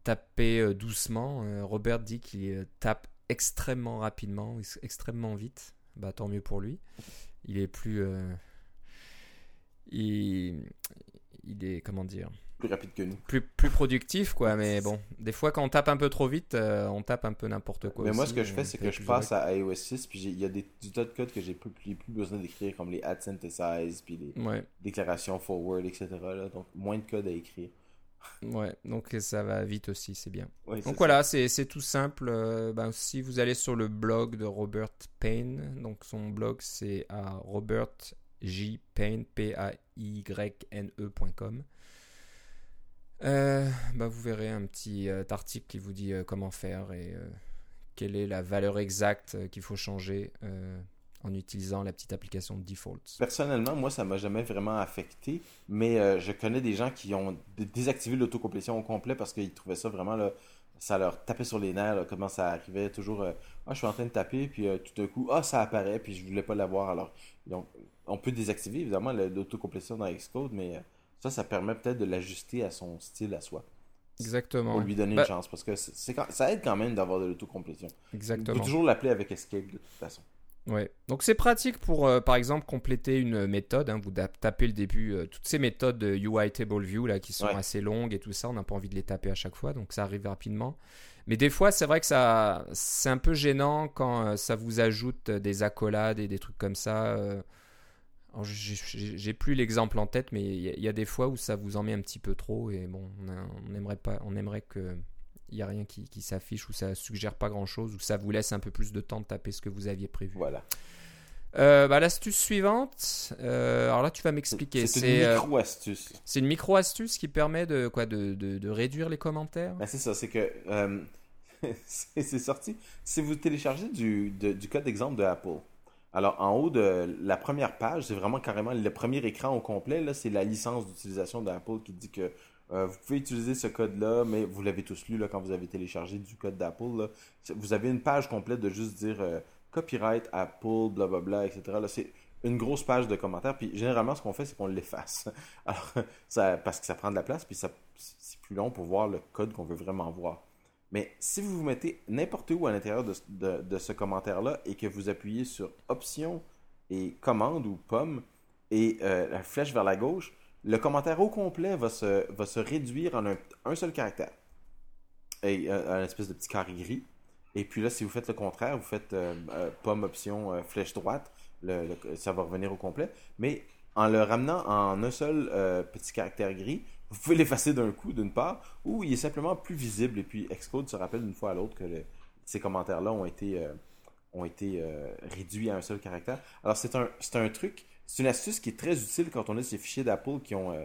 tapez euh, doucement? Euh, Robert dit qu'il tape extrêmement rapidement, ex- extrêmement vite. Bah, tant mieux pour lui. Il est plus. il est comment dire? Plus rapide que nous. plus, plus productif quoi mais bon des fois quand on tape un peu trop vite euh, on tape un peu n'importe quoi Mais moi, ce que je euh, fais, c'est fait que je passe à iOS 6, puis il y a des, du tas de codes que j'ai plus, plus, plus besoin d'écrire, comme les add synthesize, puis les ouais déclarations forward, etc. là. Donc, moins de code à écrire. ouais donc ça va vite aussi c'est bien Ouais, c'est donc voilà c'est c'est tout simple euh, ben, si vous allez sur le blog de Robert Payne donc son blog c'est à Robert J Payne P A Y N E.com euh, bah, vous verrez un petit euh, article qui vous dit euh, comment faire et euh, quelle est la valeur exacte qu'il faut changer en utilisant la petite application Defaults. Personnellement, moi, ça m'a jamais vraiment affecté, mais je connais des gens qui ont dé- désactivé l'autocomplétion au complet parce qu'ils trouvaient ça vraiment, ça leur tapait sur les nerfs, comment ça arrivait toujours, euh, ah, je suis en train de taper, puis tout d'un coup, ah, ça apparaît, puis je voulais pas l'avoir. Alors, on peut désactiver évidemment l'autocomplétion dans Xcode, mais ça, ça permet peut-être de l'ajuster à son style à soi, Exactement. pour lui donner Bah, une chance, parce que c'est c'est quand- ça aide quand même d'avoir de l'autocomplétion. Il faut Exactement. toujours l'appeler avec Escape de toute façon. Ouais. Donc c'est pratique pour, euh, par exemple, compléter une méthode. hein. Vous tapez le début, euh, toutes ces méthodes de UI Table View là, qui sont Ouais. assez longues et tout ça, on n'a pas envie de les taper à chaque fois, donc ça arrive rapidement. Mais des fois, c'est vrai que ça, c'est un peu gênant quand euh, ça vous ajoute des accolades et des trucs comme ça. J'ai- plus l'exemple en tête, mais il y, a- il y a des fois où ça vous en met un petit peu trop et bon, on, a- on aimerait pas, on aimerait que il y a rien qui, qui s'affiche ou ça suggère pas grand chose ou ça vous laisse un peu plus de temps de taper ce que vous aviez prévu. Voilà. Euh, bah, L'astuce suivante, euh, alors là tu vas m'expliquer. C'est une euh, micro-astuce. c'est une micro astuce qui permet de quoi de, de- de réduire les commentaires? Ben, c'est ça, c'est que euh, [LAUGHS] c'est c'est sorti. Si vous téléchargez du, de- du code d'exemple de Apple, alors en haut de la première page, c'est vraiment carrément le premier écran au complet, c'est la licence d'utilisation d'Apple qui dit que euh, vous pouvez utiliser ce code-là, mais vous l'avez tous lu quand vous avez téléchargé du code d'Apple. Vous avez une page complète de juste dire euh, copyright Apple, blablabla, etc. Là, c'est une grosse page de commentaires. Puis généralement, ce qu'on fait, c'est qu'on l'efface. [LAUGHS] Alors, ça, parce que ça prend de la place, puis c'est plus long pour voir le code qu'on veut vraiment voir. Mais si vous vous mettez n'importe où à l'intérieur de, ce commentaire-là et que vous appuyez sur Option et Commande ou Pomme et euh, la flèche vers la gauche, le commentaire au complet va se, va se réduire en un, un seul caractère. Et euh, un espèce de petit carré gris. Et puis là, si vous faites le contraire, vous faites euh, Pomme, Option, flèche droite, ça va revenir au complet. Mais en le ramenant en un seul petit caractère gris, vous pouvez l'effacer d'un coup, d'une part, ou il est simplement plus visible. Et puis Xcode se rappelle d'une fois à l'autre que ces commentaires-là ont été, euh, ont été euh, réduits à un seul caractère. Alors c'est un, c'est un truc, c'est une astuce qui est très utile quand on a ces fichiers d'Apple qui ont euh,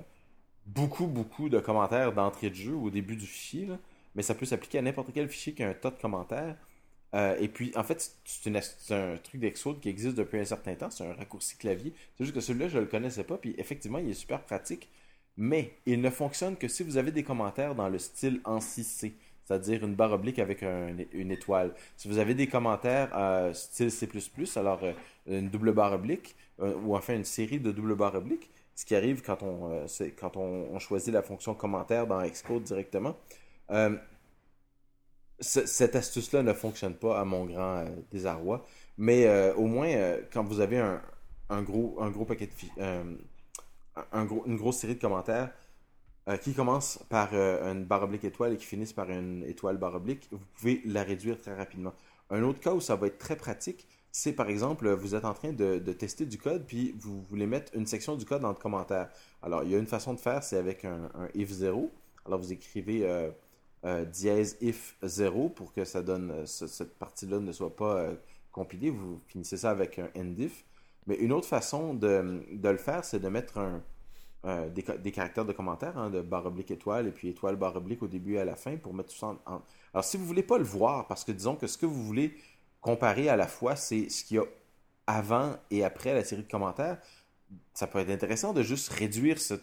beaucoup, beaucoup de commentaires d'entrée de jeu au début du fichier. Mais ça peut s'appliquer à n'importe quel fichier qui a un tas de commentaires. Et puis, en fait, c'est un truc d'Exode qui existe depuis un certain temps. C'est un raccourci clavier. C'est juste que celui-là, je ne le connaissais pas. Puis, effectivement, il est super pratique. Mais il ne fonctionne que si vous avez des commentaires dans le style en 6C, c'est-à-dire une barre oblique avec un- une étoile. Si vous avez des commentaires euh, style C++, alors euh, une double barre oblique, euh, ou enfin une série de double barres obliques, ce qui arrive quand on, euh, choisit la fonction commentaire dans Xcode directement. Ce- cette astuce-là ne fonctionne pas à mon grand désarroi, mais au moins, quand vous avez un, gros, paquet de une grosse série de commentaires euh, qui commencent par euh, une barre oblique étoile et qui finissent par une étoile barre oblique, vous pouvez la réduire très rapidement. Un autre cas où ça va être très pratique, c'est par exemple, vous êtes en train de, tester du code, puis vous voulez mettre une section du code dans le commentaire. Alors, il y a une façon de faire, c'est avec un, if 0. Alors, vous écrivez euh, euh, dièse if 0 pour que ça donne, euh, ce- cette partie-là ne soit pas euh, compilée. Vous finissez ça avec un endif. Mais une autre façon de, de le faire, c'est de mettre un, des, ca- des caractères de commentaire, hein, de barre oblique étoile et puis étoile barre oblique au début et à la fin pour mettre tout ça en, Alors, si vous voulez pas le voir, parce que disons que ce que vous voulez comparer à la fois, c'est ce qu'il y a avant et après la série de commentaires, ça peut être intéressant de juste réduire ce,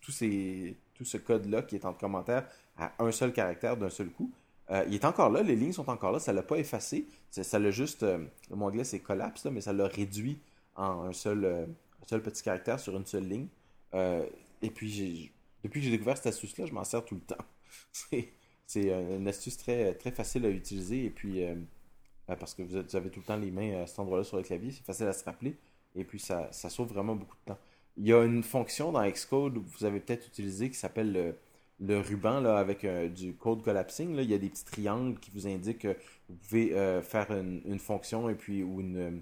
tout, ces, tout ce code-là qui est en commentaire à un seul caractère d'un seul coup. Euh, il est encore là, les lignes sont encore là, ça l'a pas effacé, ça l'a juste, euh, le mot anglais c'est collapse, mais ça l'a réduit en un seul, euh, seul petit caractère sur une seule ligne. Euh, et puis, depuis que j'ai découvert cette astuce-là, je m'en sers tout le temps. [LAUGHS] C'est euh, une astuce très, facile à utiliser et puis euh, parce que vous, avez tout le temps les mains à cet endroit-là sur le clavier, c'est facile à se rappeler et puis ça, sauve vraiment beaucoup de temps. Il y a une fonction dans Xcode que vous avez peut-être utilisé qui s'appelle le, ruban là, avec du code collapsing. Là. Il y a des petits triangles qui vous indiquent que vous pouvez faire une, une fonction et puis ou une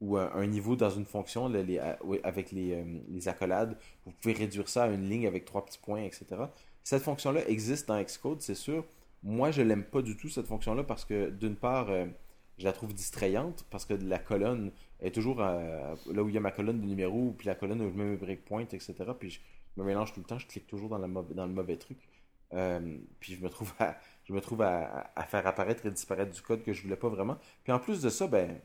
ou un, niveau dans une fonction avec les, euh, les accolades. Vous pouvez réduire ça à une ligne avec trois petits points, etc. Cette fonction-là existe dans Xcode, c'est sûr. Moi, je l'aime pas du tout, cette fonction-là, parce que d'une part, euh, je la trouve distrayante, parce que la colonne est toujours là où il y a ma colonne de numéros, puis la colonne où je mets mes breakpoints, etc. Puis je me mélange tout le temps, je clique toujours dans, la dans le mauvais truc. Euh, puis je me trouve à, je me trouve à faire apparaître et disparaître du code que je voulais pas vraiment. Puis en plus de ça, ben,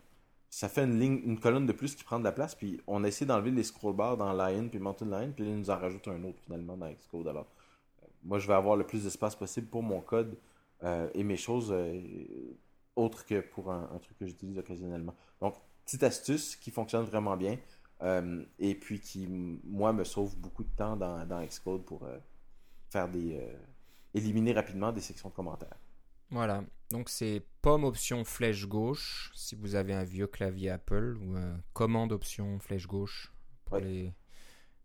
ça fait une ligne, une colonne de plus qui prend de la place. Puis on a essayé d'enlever les scroll bars dans Lion puis Mountain Lion, puis là, nous en rajoute un autre finalement dans Xcode. Alors, euh, moi, je vais avoir le plus d'espace possible pour mon code euh, et mes choses euh, autres que pour un, truc que j'utilise occasionnellement. Donc, petite astuce qui fonctionne vraiment bien et puis qui, moi, me sauve beaucoup de temps dans, dans Xcode pour faire des. éliminer rapidement des sections de commentaires. Voilà, donc c'est pomme option flèche gauche si vous avez un vieux clavier Apple ou euh, commande option flèche gauche pour Ouais. les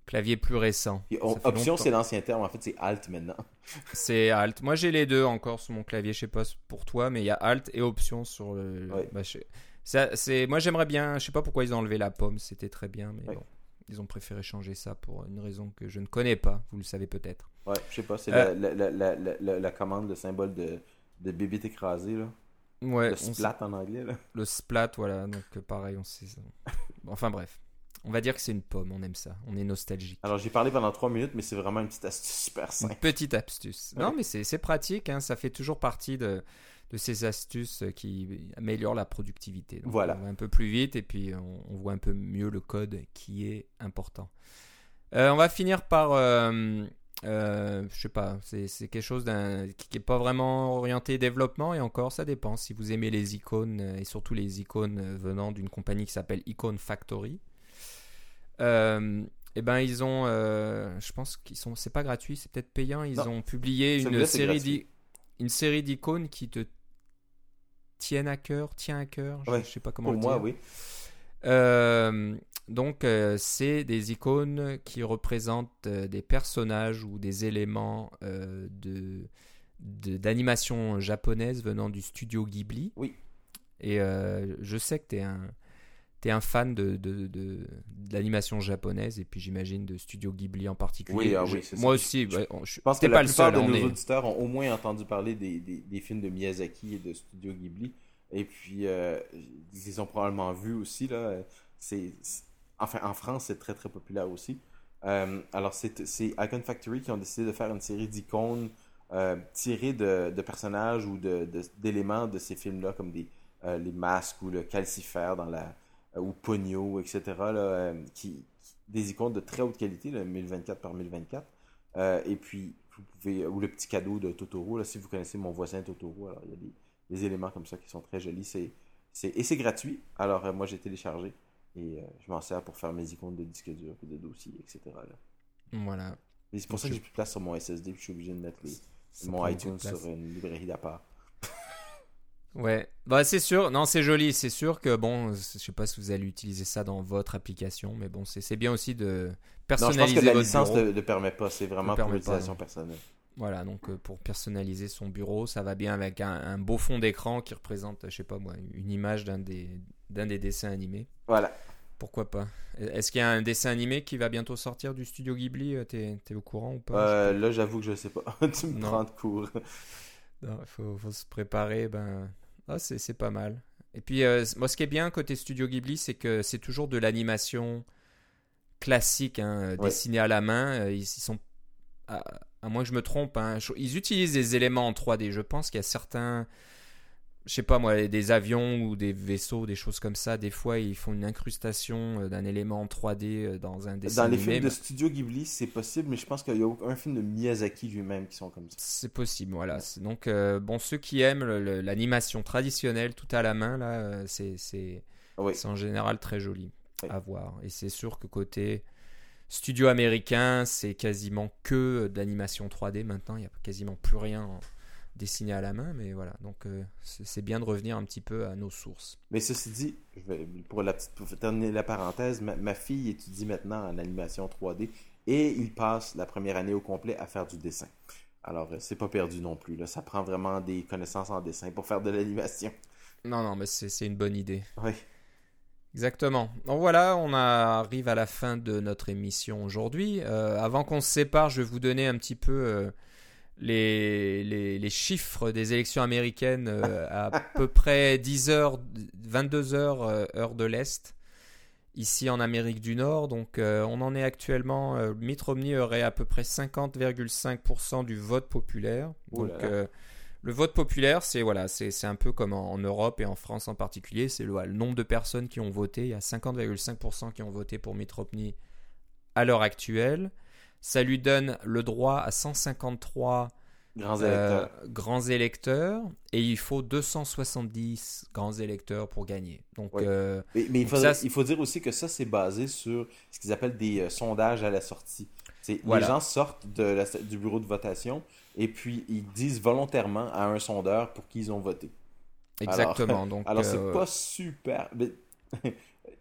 claviers plus récents. On- option, c'est l'ancien terme. En fait, c'est Alt maintenant. [LAUGHS] C'est Alt. Moi j'ai les deux encore sur mon clavier, je sais pas pour toi, mais il y a Alt et option sur le. Ouais. bah, je- ça, c'est... Moi j'aimerais bien, je sais pas pourquoi ils ont enlevé la pomme, c'était très bien, mais Ouais. bon. Ils ont préféré changer ça pour une raison que je ne connais pas. Vous le savez peut-être. Ouais, je sais pas, c'est Euh. la, la, la, la commande, le symbole de, de bébé écrasé, là. Ouais, le splat en anglais, là. le splat, voilà. Donc euh, pareil, on sait. Enfin bref, on va dire que c'est une pomme. On aime ça. On est nostalgique. Alors, j'ai parlé pendant 3 minutes, mais c'est vraiment une petite astuce super Une simple. petite astuce. Ouais. [LAUGHS] Non, mais c'est c'est pratique. hein, ça fait toujours partie de, de ces astuces qui améliorent la productivité. Donc, Voilà. On va un peu plus vite et puis on, on voit un peu mieux le code qui est important. Euh, on va finir par. euh, euh, je sais pas, c'est quelque chose qui n'est pas vraiment orienté développement et encore ça dépend si vous aimez les icônes euh, et surtout les icônes euh, venant d'une compagnie qui s'appelle Icon Factory. Euh, eh ben ils ont, euh, je pense qu'ils sont, c'est pas gratuit, c'est peut-être payant. Ils Non. ont publié une série, une d'icônes qui te tiennent à cœur, tient à cœur. Je, Ouais, je sais pas comment Pour le moi, dire. oui. Euh, donc, euh, c'est des icônes qui représentent euh, des personnages ou des éléments de d'animation japonaise venant du studio Ghibli. Oui. Et je sais que tu es un, un fan de, de, de, de l'animation japonaise et puis j'imagine de studio Ghibli en particulier. Oui, ah oui, c'est Moi ça. aussi, Je- ouais, on- je, Je pense que la pas le plupart seul. de nos est- auditeurs ont au moins entendu parler des, des, des films de Miyazaki et de Studio Ghibli. Et puis, euh, ils ont probablement vus aussi. Là. C'est, enfin, en France, c'est très très populaire aussi. Euh, alors, c'est, Icon Factory qui ont décidé de faire une série d'icônes euh, tirées de, de personnages ou de, de- d'éléments de ces films-là, comme des, euh, les masques ou le calcifère dans la, ou Pogno, etc. Là, des icônes de très haute qualité, là, 1024 par 1024. Euh, et puis, vous pouvez, ou le petit cadeau de Totoro, là, si vous connaissez mon voisin Totoro, alors il y a des, des éléments comme ça qui sont très jolis. C'est, c'est, et c'est gratuit. Alors, euh, moi, j'ai téléchargé et euh, je m'en sers pour faire mes icônes de disque dur, et de dossiers, etc. là. Voilà. Et c'est pour ça que j'ai plus de place sur mon SSD, puis je suis obligé de mettre les, mon iTunes sur une librairie d'apart. [LAUGHS] Ouais, bah c'est sûr, non c'est joli, c'est sûr que bon, je sais pas si vous allez utiliser ça dans votre application, mais bon c'est c'est bien aussi de Non, je personnaliser pense que la votre licence ne le permet pas. C'est vraiment Ne pour l'utilisation non. personnelle. Voilà, donc euh, pour personnaliser son bureau, ça va bien avec un, un beau fond d'écran qui représente, je sais pas moi, une image d'un des d'un des dessins animés. Voilà. Pourquoi pas Est-ce qu'il y a un dessin animé qui va bientôt sortir du studio Ghibli Euh, T'es es au courant ou pas? Euh, là, j'avoue que je sais pas. [LAUGHS] tu me Non. prends de court. Non, il faut, faut se préparer. Ben, ah, c'est pas mal. Et puis, euh, moi, ce qui est bien côté Studio Ghibli, c'est que c'est toujours de l'animation classique, hein, Ouais. dessinée à la main. Ils, ils sont, à, à moins que je me trompe, hein, ils utilisent des éléments en 3D. Je pense qu'il y a certains, je sais pas moi, des avions ou des vaisseaux, des choses comme ça. Des fois, ils font une incrustation euh, d'un élément en 3D euh, dans un dessin Dans les films de Studio Ghibli, c'est possible, mais je pense qu'il y a aucun film de Miyazaki lui-même qui sont comme ça. C'est possible, voilà. Donc, euh, bon, ceux qui aiment l'animation traditionnelle, tout à la main, là, c'est Oui. en général très joli Oui. à voir. Et c'est sûr que côté studio américain, c'est quasiment que d'animation 3D maintenant. Il n'y a quasiment plus rien en- dessiné à la main, mais voilà. Donc, euh, c'est bien de revenir un petit peu à nos sources. Mais ceci dit, je vais, pour, la petite, pour terminer la parenthèse, ma, ma fille étudie maintenant en animation 3D et il passe la première année au complet à faire du dessin. Alors, euh, c'est pas perdu non plus. Là. Ça prend vraiment des connaissances en dessin pour faire de l'animation. Non, non, mais c'est une bonne idée. Oui. Exactement. Donc voilà, on arrive à la fin de notre émission aujourd'hui. Euh, avant qu'on se sépare, je vais vous donner un petit peu euh, les, les, les chiffres des élections américaines euh, à [LAUGHS] peu près 10 heures, 22 heures, heure de l'Est, ici en Amérique du Nord. Donc on en est actuellement, Mitt Romney aurait à peu près 50,5% du vote populaire. Donc le vote populaire, c'est voilà, c'est un peu comme en, en Europe et en France en particulier, c'est le, le nombre de personnes qui ont voté. Il y a 50,5% qui ont voté pour Mitt Romney à l'heure actuelle. Ça lui donne le droit à 153 Grands euh, électeurs. grands électeurs et il faut 270 grands électeurs pour gagner. Donc Oui. euh, Mais, mais il, donc faut, ça, c'est- il faut dire aussi que ça, c'est basé sur ce qu'ils appellent des euh, sondages à la sortie. Voilà. Les gens sortent de la- du bureau de votation et puis ils disent volontairement à un sondeur pour qui ils ont voté. exactement. [LAUGHS] donc Alors, c'est euh, pas super. mais [LAUGHS]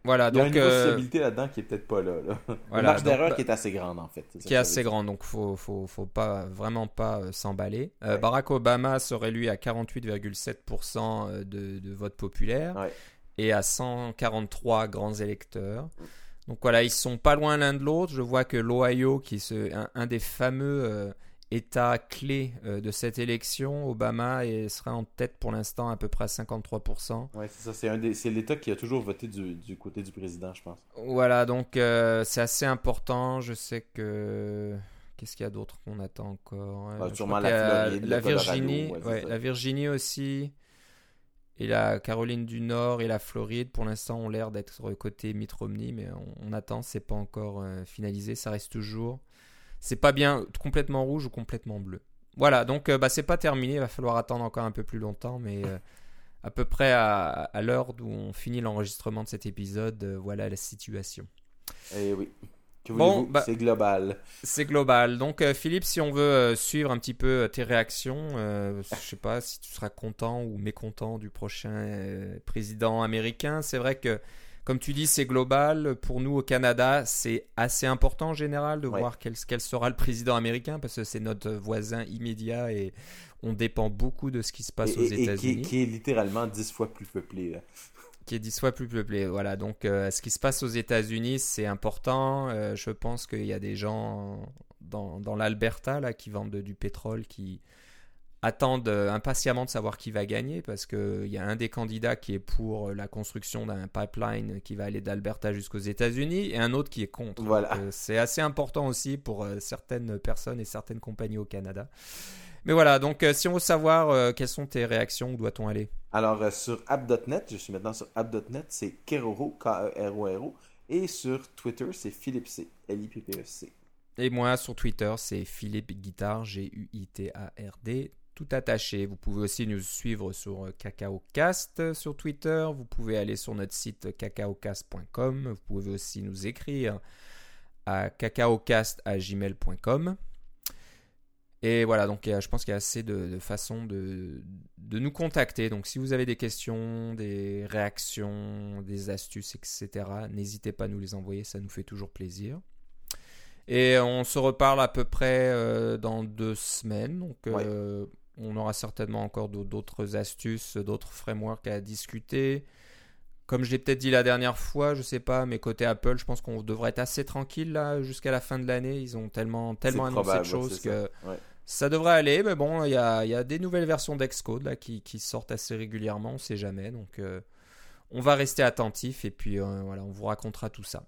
voilà. il y a un Donc niveau de euh, fiabilité là-dedans qui est peut-être pas là. là. [LAUGHS] Voilà, marge d'erreur bah, qui est assez grande, en fait. Qui est assez veut dire. grand, donc faut, faut, faut pas vraiment pas euh, s'emballer. Euh, Ouais. Barack Obama serait lui à 48,7% de, de vote populaire Ouais. et à 143 grands électeurs. Donc voilà, ils sont pas loin l'un de l'autre. Je vois que l'Ohio, qui est un, des fameux euh, États clés euh, de cette élection, Obama et sera en tête pour l'instant à peu près à 53%. Oui, c'est ça. C'est, c'est l'État qui a toujours voté du, du, côté du président, je pense. Voilà, donc euh, c'est assez important. Je sais que... Qu'est-ce qu'il y a d'autre qu'on attend encore? Bah, Sûrement la, Floride, la Virginie, la Virginie aussi. Et la Caroline du Nord et la Floride, pour l'instant, ont l'air d'être côté Mitt Romney, mais on, attend, c'est pas encore euh, finalisé, ça reste toujours. C'est pas bien complètement rouge ou complètement bleu. Voilà, donc euh, bah, c'est pas terminé, il va falloir attendre encore un peu plus longtemps, mais euh, à peu près à, l'heure où on finit l'enregistrement de cet épisode, voilà la situation. Eh oui bon, bah, c'est global. C'est global. Donc, euh, Philippe, si on veut euh, suivre un petit peu euh, tes réactions, je sais pas si tu seras content ou mécontent du prochain président américain. C'est vrai que, comme tu dis, c'est global. Pour nous, au Canada, c'est assez important en général de voir quel, quel, sera le président américain parce que c'est notre voisin immédiat et on dépend beaucoup de ce qui se passe aux États-Unis. Et qui, qui, est littéralement dix fois plus peuplé. Là qui est dix fois plus peuplé. Voilà, donc euh, ce qui se passe aux États-Unis, c'est important. Euh, je pense qu'il y a des gens dans, dans l'Alberta là qui vendent du pétrole qui attendent euh, impatiemment de savoir qui va gagner parce qu'il y a un des candidats qui est pour la construction d'un pipeline qui va aller d'Alberta jusqu'aux États-Unis et un autre qui est contre. Voilà. c'est assez important aussi pour certaines personnes et certaines compagnies au Canada. Mais voilà, donc si on veut savoir quelles sont tes réactions, où doit-on aller? Alors euh, sur app.net, je suis maintenant sur app.net, c'est Keroro, K-E-R-O-R-O. Et sur Twitter, c'est Philippe C, L-I-P-P-E-C. Et moi, sur Twitter, c'est Philippe Guitard, G-U-I-T-A-R-D, tout attaché. Vous pouvez aussi nous suivre sur CacaoCast sur Twitter. Vous pouvez aller sur notre site cacaocast.com. Vous pouvez aussi nous écrire à cacaocast.gmail.com. Et voilà, donc je pense qu'il y a assez de, façons de, de, nous contacter. Donc si vous avez des questions, des réactions, des astuces, etc., n'hésitez pas à nous les envoyer, ça nous fait toujours plaisir. Et on se reparle à peu près euh, dans deux semaines. Donc euh, on aura certainement encore d'autres astuces, d'autres frameworks à discuter. Comme je l'ai peut-être dit la dernière fois, je sais pas, mais côté Apple, je pense qu'on devrait être assez tranquille là jusqu'à la fin de l'année. Ils ont tellement, tellement annoncé de choses que ça devrait aller, mais bon, il y a, des nouvelles versions d'Excode là, qui, sortent assez régulièrement, on ne sait jamais. Donc, euh, on va rester attentif et puis euh, voilà, on vous racontera tout ça.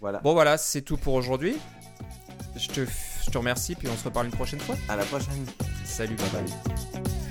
Voilà. Bon, voilà, c'est tout pour aujourd'hui. Je te, je te remercie, puis on se reparle une prochaine fois. À la prochaine. Salut, bye bye.